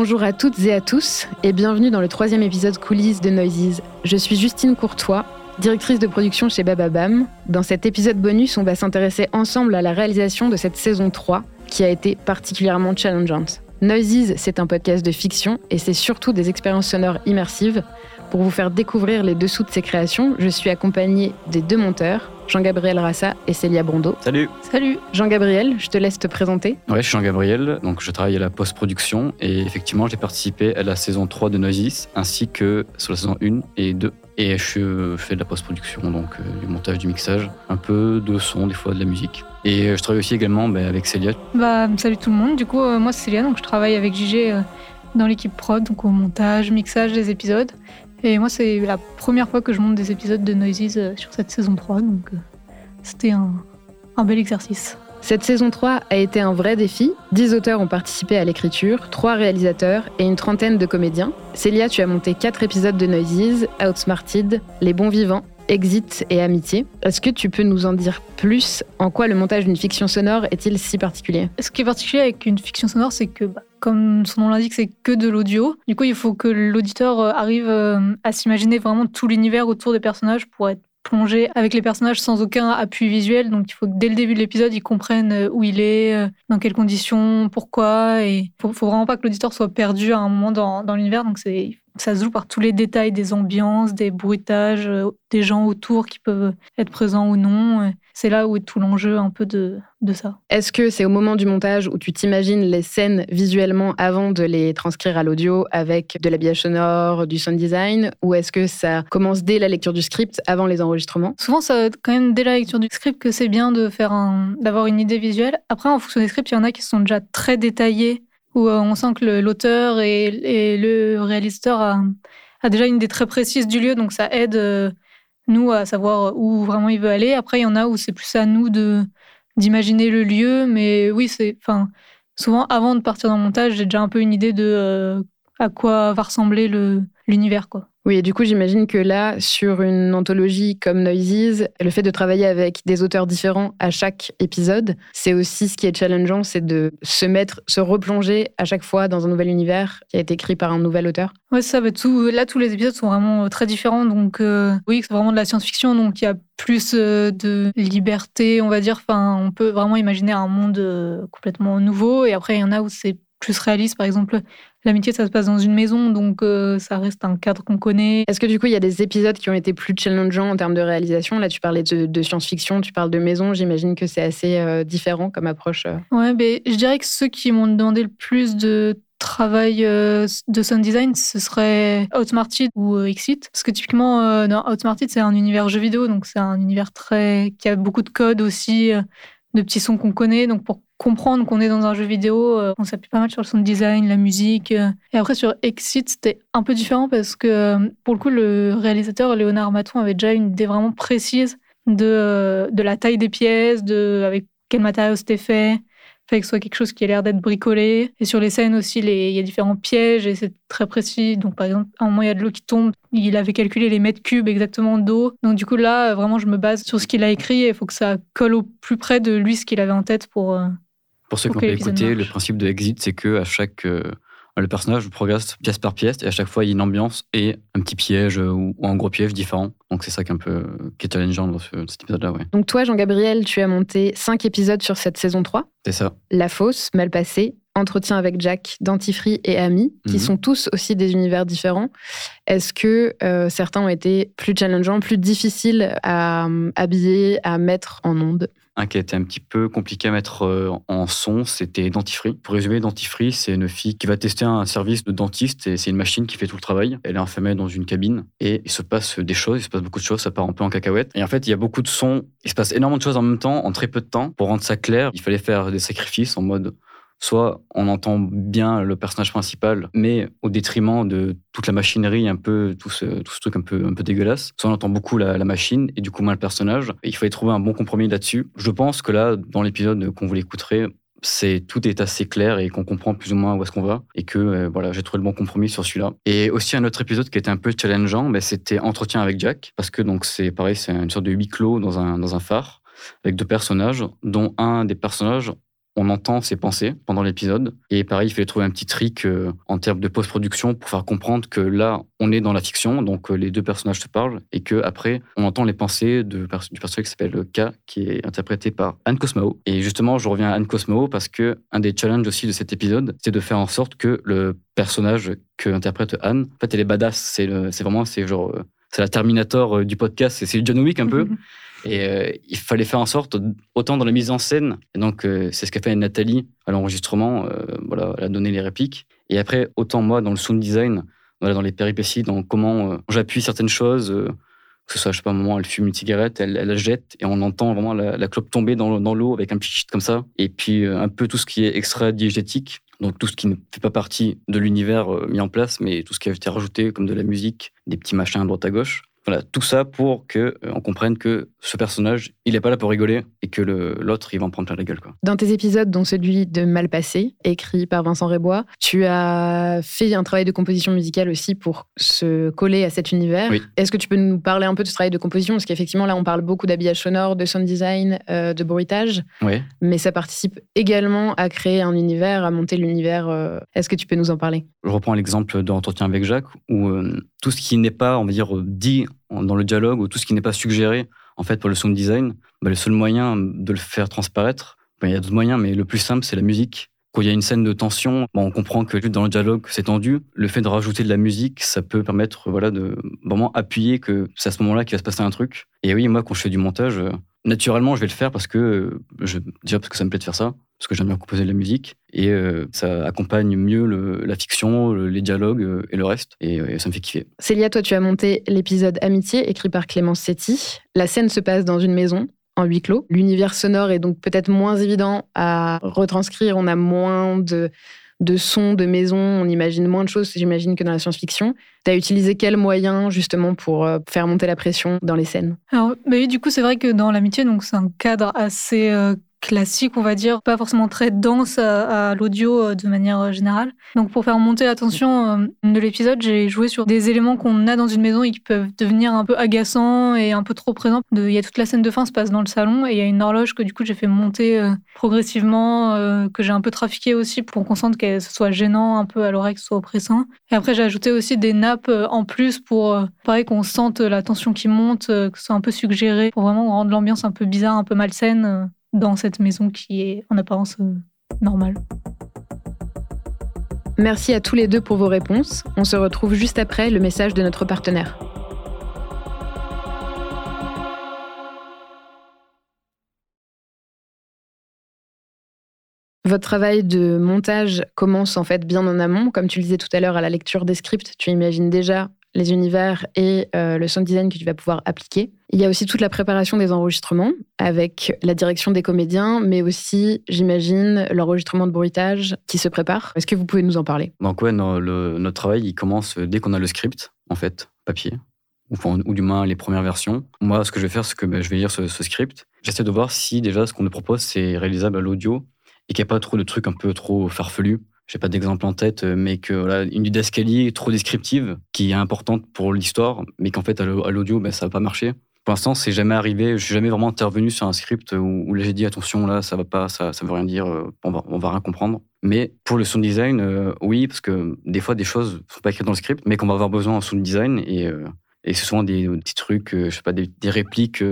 Bonjour à toutes et à tous et bienvenue dans le troisième épisode coulisses de Noises. Je suis Justine Courtois, directrice de production chez Bababam. Dans cet épisode bonus, on va s'intéresser ensemble à la réalisation de cette saison 3 qui a été particulièrement challengeante. Noises, c'est un podcast de fiction et c'est surtout des expériences sonores immersives. Pour vous faire découvrir les dessous de ces créations, je suis accompagnée des deux monteurs, Jean-Gabriel Rassa et Célia Brondeau. Salut Salut Jean-Gabriel, je te laisse te présenter. Ouais, je suis Jean-Gabriel, donc je travaille à la post-production et effectivement j'ai participé à la saison 3 de Noises ainsi que sur la saison 1 et 2. Et je fais de la post-production, donc euh, du montage, du mixage, un peu de son, des fois de la musique. Et je travaille aussi également bah, avec Célia. Bah, salut tout le monde, du coup euh, moi c'est Célia, donc je travaille avec JG euh, dans l'équipe prod, donc au montage, mixage des épisodes. Et moi, c'est la première fois que je monte des épisodes de Noises euh, sur cette saison 3, donc euh, c'était un, un bel exercice. Cette saison 3 a été un vrai défi. 10 auteurs ont participé à l'écriture, 3 réalisateurs et une trentaine de comédiens. Célia, tu as monté 4 épisodes de Noises, Outsmarted, Les Bons Vivants, Exit et Amitié. Est-ce que tu peux nous en dire plus? En quoi le montage d'une fiction sonore est-il si particulier? Ce qui est particulier avec une fiction sonore, c'est que, bah, comme son nom l'indique, c'est que de l'audio. Du coup, il faut que l'auditeur euh, arrive euh, à s'imaginer vraiment tout l'univers autour des personnages pour être plongé avec les personnages sans aucun appui visuel. Donc il faut que dès le début de l'épisode, ils comprennent euh, où il est, dans quelles conditions, pourquoi. Et il faut, faut vraiment pas que l'auditeur soit perdu à un moment dans, l'univers. Donc c'est ça se joue par tous les détails des ambiances, des bruitages, des gens autour qui peuvent être présents ou non. C'est là où est tout l'enjeu un peu de, de ça. Est-ce que c'est au moment du montage où tu t'imagines les scènes visuellement avant de les transcrire à l'audio avec de l'habillage sonore, du sound design, ou est-ce que ça commence dès la lecture du script avant les enregistrements? Souvent, ça quand même dès la lecture du script que c'est bien de faire un, d'avoir une idée visuelle. Après, en fonction des scripts, il y en a qui sont déjà très détaillés où on sent que l'auteur et, et, le réalisateur a, a, déjà une idée très précise du lieu, donc ça aide euh, nous à savoir où vraiment il veut aller. Après, il y en a où c'est plus à nous de d'imaginer le lieu, mais oui, c'est, enfin, souvent avant de partir dans le montage, j'ai déjà un peu une idée de euh, à quoi va ressembler le l'univers, quoi. Oui, et du coup, j'imagine que là, sur une anthologie comme Noises, le fait de travailler avec des auteurs différents à chaque épisode, c'est aussi ce qui est challengeant, c'est de se mettre, se replonger à chaque fois dans un nouvel univers qui a été écrit par un nouvel auteur. Ouais, ça tout. Là, tous les épisodes sont vraiment très différents, donc euh, oui, c'est vraiment de la science-fiction, donc il y a plus euh, de liberté, on va dire. Enfin, on peut vraiment imaginer un monde euh, complètement nouveau, et après, il y en a où c'est plus réaliste. Par exemple, l'amitié, ça se passe dans une maison, donc euh, ça reste un cadre qu'on connaît. Est-ce que du coup, il y a des épisodes qui ont été plus challengeants en termes de réalisation? Là, tu parlais de, de science-fiction, tu parles de maison. J'imagine que c'est assez euh, différent comme approche. euh. Ouais, mais je dirais que ceux qui m'ont demandé le plus de travail euh, de sound design, ce serait Outsmarted ou Exit. Parce que typiquement, dans Outsmarted, c'est un univers jeu vidéo, donc c'est un univers très qui a beaucoup de codes aussi, de petits sons qu'on connaît. Donc pour comprendre qu'on est dans un jeu vidéo, euh, on s'appuie pas mal sur le sound design, la musique. euh. Et après sur Exit, c'était un peu différent parce que euh, pour le coup, le réalisateur Léonard Maton avait déjà une idée vraiment précise de, de la taille des pièces, de avec quel matériau c'était fait fait que ce soit quelque chose qui a l'air d'être bricolé. Et sur les scènes aussi, il y a différents pièges et c'est très précis. Donc, par exemple, à un moment, il y a de l'eau qui tombe. Il avait calculé les mètres cubes exactement d'eau. Donc, du coup, là, vraiment, je me base sur ce qu'il a écrit et il faut que ça colle au plus près de lui ce qu'il avait en tête pour. Pour ceux qui que ont pas écouté, le principe de Exit, c'est que à chaque euh, le personnage progresse pièce par pièce et à chaque fois il y a une ambiance et un petit piège euh, ou, ou un gros piège différent. Donc c'est ça qui est un peu qui est challengeant dans ce- cet épisode-là, ouais. Donc toi, Jean-Gabriel, tu as monté 5 épisodes sur cette saison 3. C'est ça. La Fosse, Mal passé, Entretien avec Jack, Dentifrice et Ami, qui Mhm. sont tous aussi des univers différents. Est-ce que euh, certains ont été plus challengeants, plus difficiles à euh, habiller, à mettre en onde? Un qui a été un petit peu compliqué à mettre euh, en son, c'était Dentifrice. Pour résumer, Dentifrice, c'est une fille qui va tester un service de dentiste et c'est une machine qui fait tout le travail. Elle est enfermée dans une cabine et il se passe des choses, il se passe beaucoup de choses, ça part un peu en cacahuète. Et en fait, il y a beaucoup de sons, il se passe énormément de choses en même temps, en très peu de temps. Pour rendre ça clair, il fallait faire des sacrifices en mode soit on entend bien le personnage principal, mais au détriment de toute la machinerie, un peu tout ce, truc un peu, un peu dégueulasse. Soit on entend beaucoup la, machine et du coup moins le personnage. Il fallait trouver un bon compromis là-dessus. Je pense que là, dans l'épisode qu'on vous l'écouterez, c'est tout est assez clair et qu'on comprend plus ou moins où est-ce qu'on va et que euh, voilà j'ai trouvé le bon compromis sur celui-là et aussi un autre épisode qui était un peu challengeant mais c'était entretien avec Jack parce que donc c'est pareil c'est une sorte de huis clos dans un dans un phare avec deux personnages dont un des personnages on entend ses pensées pendant l'épisode. Et pareil, il fallait trouver un petit trick euh, en termes de post-production pour faire comprendre que là, on est dans la fiction, donc euh, les deux personnages se parlent, et que après, on entend les pensées du personnage qui s'appelle K, qui est interprété par Anne Cosmao. Et justement, je reviens à Anne Cosmao parce que un des challenges aussi de cet épisode, c'est de faire en sorte que le personnage que interprète Anne, en fait, elle est badass. C'est vraiment, c'est genre, euh, c'est la Terminator euh, du podcast, c'est- John Wick un peu. Et euh, il fallait faire en sorte, autant dans la mise en scène, et donc euh, c'est ce qu'a fait Nathalie à l'enregistrement, euh, voilà, elle a donné les répliques. Et après, autant moi dans le sound design, voilà, dans les péripéties, dans comment j'appuie certaines choses, que ce soit, je sais pas, un moment, elle fume une cigarette, elle, la jette, et on entend vraiment la, clope tomber dans, l'eau avec un petit chut comme ça. Et puis un peu tout ce qui est extra-diégétique, donc tout ce qui ne fait pas partie de l'univers mis en place, mais tout ce qui a été rajouté, comme de la musique, des petits machins à droite à gauche. Voilà, tout ça pour que euh, on comprenne que ce personnage, il est pas là pour rigoler et que l'autre, il va en prendre plein la gueule. Quoi. Dans tes épisodes, dont celui de Mal passé, écrit par Vincent Rébois, tu as fait un travail de composition musicale aussi pour se coller à cet univers. Oui. Est-ce que tu peux nous parler un peu de ce travail de composition? Parce qu'effectivement, là, on parle beaucoup d'habillage sonore, de sound design, euh, de bruitage, mais ça participe également à créer un univers, à monter l'univers. euh. Est-ce que tu peux nous en parler? Je reprends l'exemple de l'entretien avec Jacques, où euh, tout ce qui n'est pas, on va dire, dit dans le dialogue, ou tout ce qui n'est pas suggéré, en fait, pour le sound design, bah, le seul moyen de le faire transparaître, bah, il y a d'autres moyens, mais le plus simple, c'est la musique. Quand il y a une scène de tension, bon, on comprend que dans le dialogue, c'est tendu. Le fait de rajouter de la musique, ça peut permettre voilà, de vraiment appuyer que c'est à ce moment-là qu'il va se passer un truc. Et oui, moi, quand je fais du montage, euh, naturellement, je vais le faire parce que, euh, je, déjà parce que ça me plaît de faire ça, parce que j'aime bien composer de la musique, et euh, ça accompagne mieux le- la fiction, le- les dialogues euh, et le reste, et, euh, ça me fait kiffer. Célia, toi, tu as monté l'épisode Amitié, écrit par Clémence Setti. La scène se passe dans une maison, en huis clos. L'univers sonore est donc peut-être moins évident à retranscrire. On a moins de, de sons de maison, on imagine moins de choses, j'imagine, que dans la science-fiction. Tu as utilisé quels moyens, justement, pour faire monter la pression dans les scènes? Alors, bah oui, du coup, c'est vrai que dans l'amitié, donc c'est un cadre assez euh, classique, on va dire, pas forcément très dense à, l'audio euh, de manière euh, générale. Donc, pour faire monter la tension euh, de l'épisode, j'ai joué sur des éléments qu'on a dans une maison et qui peuvent devenir un peu agaçants et un peu trop présents. Il y a toute la scène de fin se passe dans le salon et il y a une horloge que du coup j'ai fait monter progressivement, que j'ai un peu trafiqué aussi pour qu'on sente que ce soit gênant un peu à l'oreille, que ce soit oppressant. Et après, j'ai ajouté aussi des nappes en plus pour, pareil, qu'on sente la tension qui monte, que ce soit un peu suggéré, pour vraiment rendre l'ambiance un peu bizarre, un peu malsaine dans cette maison qui est en apparence euh, normale. Merci à tous les deux pour vos réponses. On se retrouve juste après le message de notre partenaire. Votre travail de montage commence en fait bien en amont. Comme tu le disais tout à l'heure, à la lecture des scripts, tu imagines déjà les univers et euh, le sound design que tu vas pouvoir appliquer. Il y a aussi toute la préparation des enregistrements avec la direction des comédiens, mais aussi, j'imagine, l'enregistrement de bruitage qui se prépare. Est-ce que vous pouvez nous en parler? Donc ouais, le- notre travail, il commence dès qu'on a le script, en fait, papier, ou, du moins les premières versions. Moi, ce que je vais faire, c'est que ben, je vais lire ce, ce script. J'essaie de voir si déjà ce qu'on nous propose, c'est réalisable à l'audio et qu'il n'y a pas trop de trucs un peu trop farfelus. J'ai pas d'exemple en tête, euh, mais que voilà, une didascalie trop descriptive qui est importante pour l'histoire, mais qu'en fait à l'au- à l'audio, ben, ça va pas marcher. Pour l'instant, c'est jamais arrivé. Je suis jamais vraiment intervenu sur un script où, j'ai dit attention, là, ça va pas, ça, ça veut rien dire, euh, on va, on va rien comprendre. Mais pour le sound design, euh, oui, parce que des fois, des choses sont pas écrites dans le script, mais qu'on va avoir besoin en sound design et, et c'est souvent des, petits trucs, je sais pas, des, répliques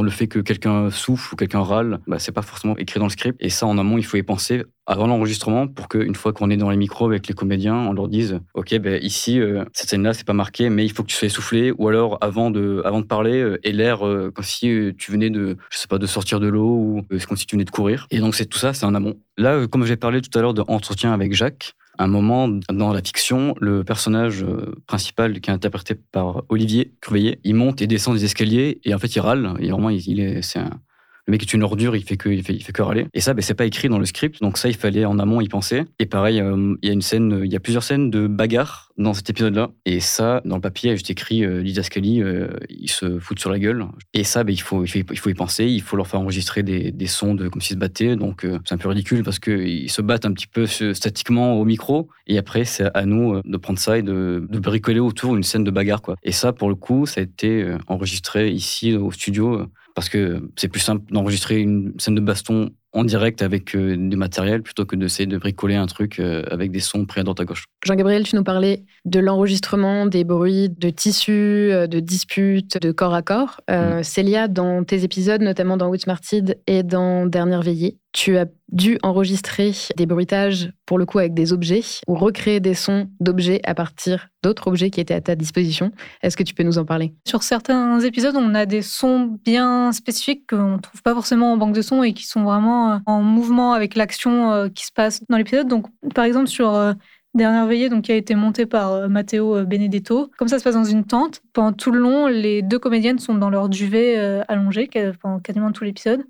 Le fait que quelqu'un souffle ou quelqu'un râle, bah, c'est pas forcément écrit dans le script. Et ça, en amont, il faut y penser avant l'enregistrement pour qu'une fois qu'on est dans les micros avec les comédiens, on leur dise Ok, ben ici, euh, cette scène-là, c'est pas marqué, mais il faut que tu sois essoufflé. Ou alors, avant de, de parler, euh, l'air euh, comme si tu venais de, de sortir de l'eau ou comme si tu venais de courir. Et donc, c'est tout ça, c'est en amont. Là, comme j'ai parlé tout à l'heure d'entretien avec Jacques, un moment dans la fiction, le personnage principal qui est interprété par Olivier Curveillet, il monte et descend des escaliers et en fait il râle. Et vraiment, il, est, c'est un, le mec est une ordure, il fait que, il fait, il fait que râler. Et ça, ben, c'est pas écrit dans le script, donc ça, il fallait en amont y penser. Et pareil, euh, il y a une scène, il y a plusieurs scènes de bagarre dans cet épisode-là. Et ça, dans le papier, il y a juste écrit euh, Lisa Scully, euh, ils se foutent sur la gueule. Et ça, ben, il, faut, il, faut, y penser, il faut leur faire enregistrer des, des sons de, comme s'ils se battaient. Donc euh, c'est un peu ridicule parce qu'ils se battent un petit peu statiquement au micro. Et après, c'est à nous de prendre ça et de, de bricoler autour une scène de bagarre. Quoi. Et ça, pour le coup, ça a été enregistré ici au studio parce que c'est plus simple d'enregistrer une scène de baston en direct avec euh, du matériel plutôt que d'essayer de bricoler un truc euh, avec des sons pris à droite à gauche. Jean-Gabriel, tu nous parlais de l'enregistrement des bruits de tissus, euh, de disputes, de corps à corps. Mm. Célia, dans tes épisodes, notamment dans Woodsmarted et dans Dernière Veillée, tu as dû enregistrer des bruitages, pour le coup, avec des objets, ou recréer des sons d'objets à partir d'autres objets qui étaient à ta disposition. Est-ce que tu peux nous en parler? Sur certains épisodes, on a des sons bien spécifiques qu'on ne trouve pas forcément en banque de sons et qui sont vraiment euh, en mouvement avec l'action euh, qui se passe dans l'épisode. Donc, par exemple, sur euh, Dernière veillée, donc, qui a été montée par Matteo Benedetto. Comme ça se passe dans une tente. Pendant tout le long, les deux comédiennes sont dans leur duvet allongé pendant quasiment tout l'épisode.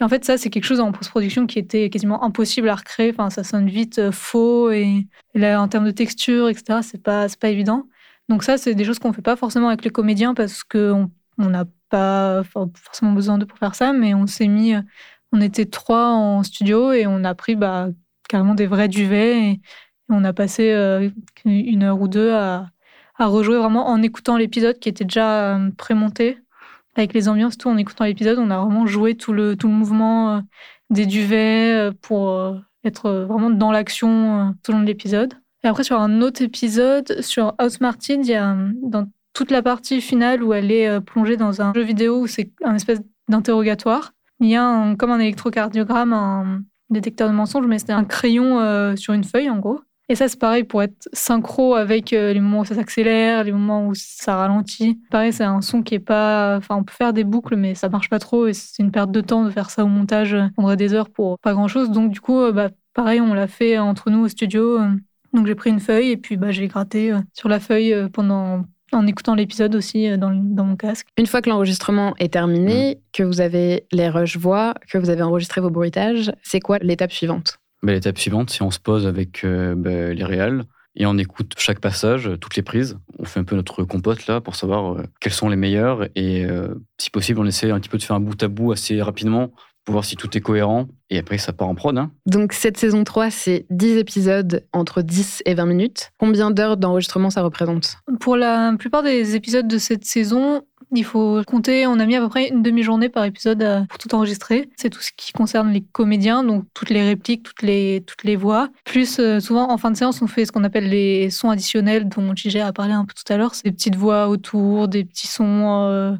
Et en fait, ça, c'est quelque chose en post-production qui était quasiment impossible à recréer. Enfin, ça sonne vite euh, faux et, là, en termes de texture, etc., c'est pas, pas évident. Donc ça, c'est des choses qu'on fait pas forcément avec les comédiens parce qu'on n'a pas forcément besoin de pour faire ça, mais on s'est mis, on était trois en studio et on a pris bah, carrément des vrais duvets et, on a passé euh, une heure ou deux à, à rejouer vraiment en écoutant l'épisode qui était déjà euh, prémonté avec les ambiances, tout en écoutant l'épisode, on a vraiment joué tout le, tout le mouvement euh, des duvets pour être vraiment dans l'action tout le long de l'épisode. Et après, sur un autre épisode, sur Outsmarted, il y a dans toute la partie finale où elle est plongée dans un jeu vidéo où c'est un espèce d'interrogatoire. Il y a comme un électrocardiogramme, un détecteur de mensonges, mais c'était un crayon sur une feuille en gros. Et ça, c'est pareil pour être synchro avec euh, les moments où ça s'accélère, les moments où ça ralentit. Pareil, c'est un son qui est pas. Enfin, on peut faire des boucles, mais ça marche pas trop et c'est une perte de temps de faire ça au montage. On prendrait des heures pour pas grand chose. Donc, du coup, euh, bah, pareil, on l'a fait entre nous au studio. Donc, j'ai pris une feuille et puis bah, j'ai gratté euh, sur la feuille pendant. En écoutant l'épisode aussi dans, dans, mon casque. Une fois que l'enregistrement est terminé, que vous avez les rushs voix, que vous avez enregistré vos bruitages, c'est quoi l'étape suivante? Bah, l'étape suivante, si on se pose avec euh, bah, les réals et on écoute chaque passage, toutes les prises. On fait un peu notre compote là pour savoir euh, quelles sont les meilleures et euh, si possible, on essaie un petit peu de faire un bout à bout assez rapidement pour voir si tout est cohérent. Et après, ça part en prod. Hein. Donc, cette saison 3, c'est 10 épisodes entre 10 et 20 minutes. Combien d'heures d'enregistrement ça représente? Pour la plupart des épisodes de cette saison, il faut compter, on a mis à peu près une demi-journée par épisode euh, pour tout enregistrer. C'est tout ce qui concerne les comédiens, donc toutes les répliques, toutes les, toutes les voix. Plus euh, souvent, en fin de séance, on fait ce qu'on appelle les sons additionnels dont Gigi a parlé un peu tout à l'heure. C'est des petites voix autour, des petits sons euh,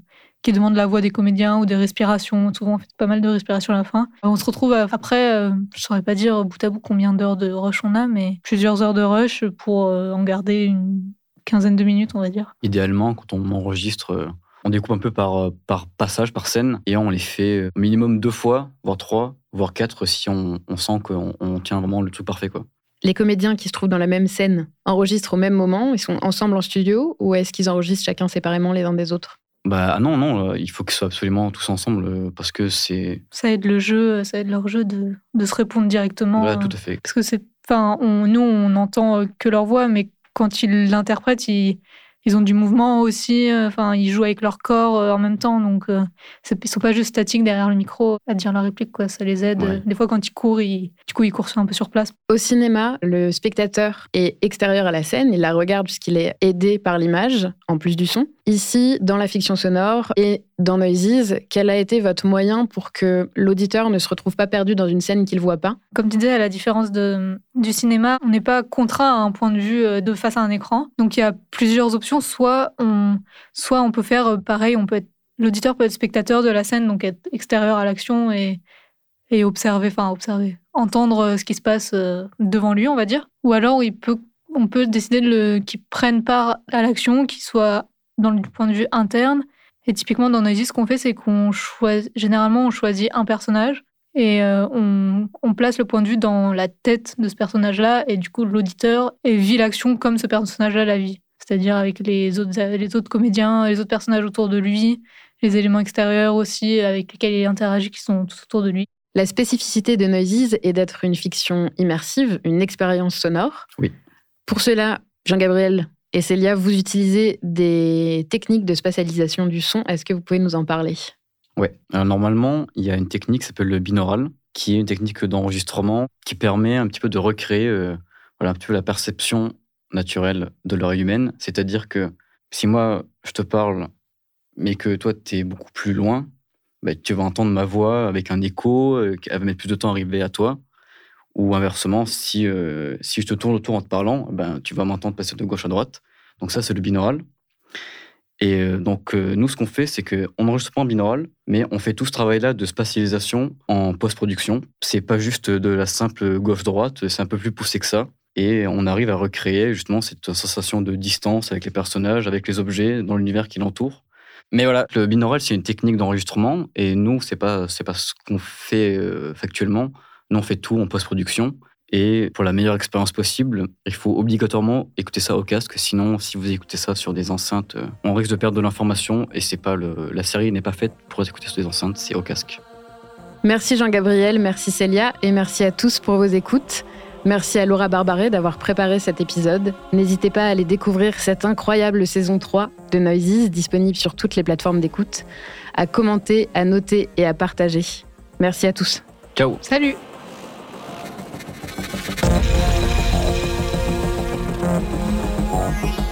qui demandent la voix des comédiens ou des respirations. Souvent, on fait pas mal de respirations à la fin. On se retrouve après, je saurais pas dire bout à bout combien d'heures de rush on a, mais plusieurs heures de rush pour en garder une quinzaine de minutes, on va dire. Idéalement, quand on enregistre on découpe un peu par, euh, par passage, par scène, et on les fait euh, au minimum deux fois, voire trois, voire quatre, si on, sent qu'on on tient vraiment le tout parfait. Quoi. Les comédiens qui se trouvent dans la même scène enregistrent au même moment Ils sont ensemble en studio Ou est-ce qu'ils enregistrent chacun séparément les uns des autres? Bah non, non, euh, il faut qu'ils soient absolument tous ensemble parce que c'est. Ça aide le jeu, ça aide leur jeu de, de se répondre directement. Voilà, tout à fait. Parce que c'est, enfin, nous on n'entend que leur voix, mais quand ils l'interprètent, ils, ils ont du mouvement aussi. Euh, enfin, ils jouent avec leur corps euh, en même temps, donc euh, ils sont pas juste statiques derrière le micro à dire leur réplique. Quoi, ça les aide. Des fois, quand ils courent, ils, du coup, ils courent un peu sur place. Au cinéma, le spectateur est extérieur à la scène. Il la regarde puisqu'il est aidé par l'image, en plus du son. Ici, dans la fiction sonore et dans Noises, quel a été votre moyen pour que l'auditeur ne se retrouve pas perdu dans une scène qu'il voit pas? Comme tu disais, à la différence de, du cinéma, on n'est pas contraint à un point de vue euh, de face à un écran. Donc il y a plusieurs options. Soit on, soit on peut faire euh, pareil, on peut être l'auditeur peut être spectateur de la scène, donc être extérieur à l'action et, et observer, enfin observer, entendre ce qui se passe devant lui, on va dire. Ou alors il peut, on peut décider de qu'il prenne part à l'action, qu'il soit dans le point de vue interne. Et typiquement dans Noisy, ce qu'on fait, c'est qu'on choisit, généralement, on choisit un personnage et euh, on, on, place le point de vue dans la tête de ce personnage-là, et du coup, l'auditeur vit l'action comme ce personnage-là la vit. C'est-à-dire avec les autres, les autres comédiens, les autres personnages autour de lui, les éléments extérieurs aussi avec lesquels il interagit qui sont tout autour de lui. La spécificité de Noises est d'être une fiction immersive, une expérience sonore. Oui. Pour cela, Jean-Gabriel et Célia, vous utilisez des techniques de spatialisation du son. Est-ce que vous pouvez nous en parler? Alors normalement, il y a une technique qui s'appelle le binaural, qui est une technique d'enregistrement qui permet un petit peu de recréer euh, la perception naturelle de l'oreille humaine. C'est-à-dire que si moi, je te parle, mais que toi, tu es beaucoup plus loin, bah, tu vas entendre ma voix avec un écho, euh, qui va mettre plus de temps à arriver à toi. Ou inversement, si, euh, si je te tourne autour en te parlant, ben, tu vas m'entendre passer de gauche à droite. Donc ça, c'est le binaural. Et euh, donc, euh, nous, ce qu'on fait, c'est qu'on n'enregistre pas en binaural, mais on fait tout ce travail-là de spatialisation en post-production. C'est pas juste de la simple gauche-droite, c'est un peu plus poussé que ça. Et on arrive à recréer justement cette sensation de distance avec les personnages, avec les objets dans l'univers qui l'entoure. Mais voilà, le binaural, c'est une technique d'enregistrement, et nous, c'est pas, pas ce qu'on fait factuellement. Nous, on fait tout en post-production. Et pour la meilleure expérience possible, il faut obligatoirement écouter ça au casque. Sinon, si vous écoutez ça sur des enceintes, euh, on risque de perdre de l'information. Et c'est pas le, la série n'est pas faite pour écouter sur des enceintes, c'est au casque. Merci Jean-Gabriel, merci Célia, et merci à tous pour vos écoutes. Merci à Laura Barbaré d'avoir préparé cet épisode. N'hésitez pas à aller découvrir cette incroyable saison 3 de Noises, disponible sur toutes les plateformes d'écoute, à commenter, à noter et à partager. Merci à tous. Ciao. Salut. Bye.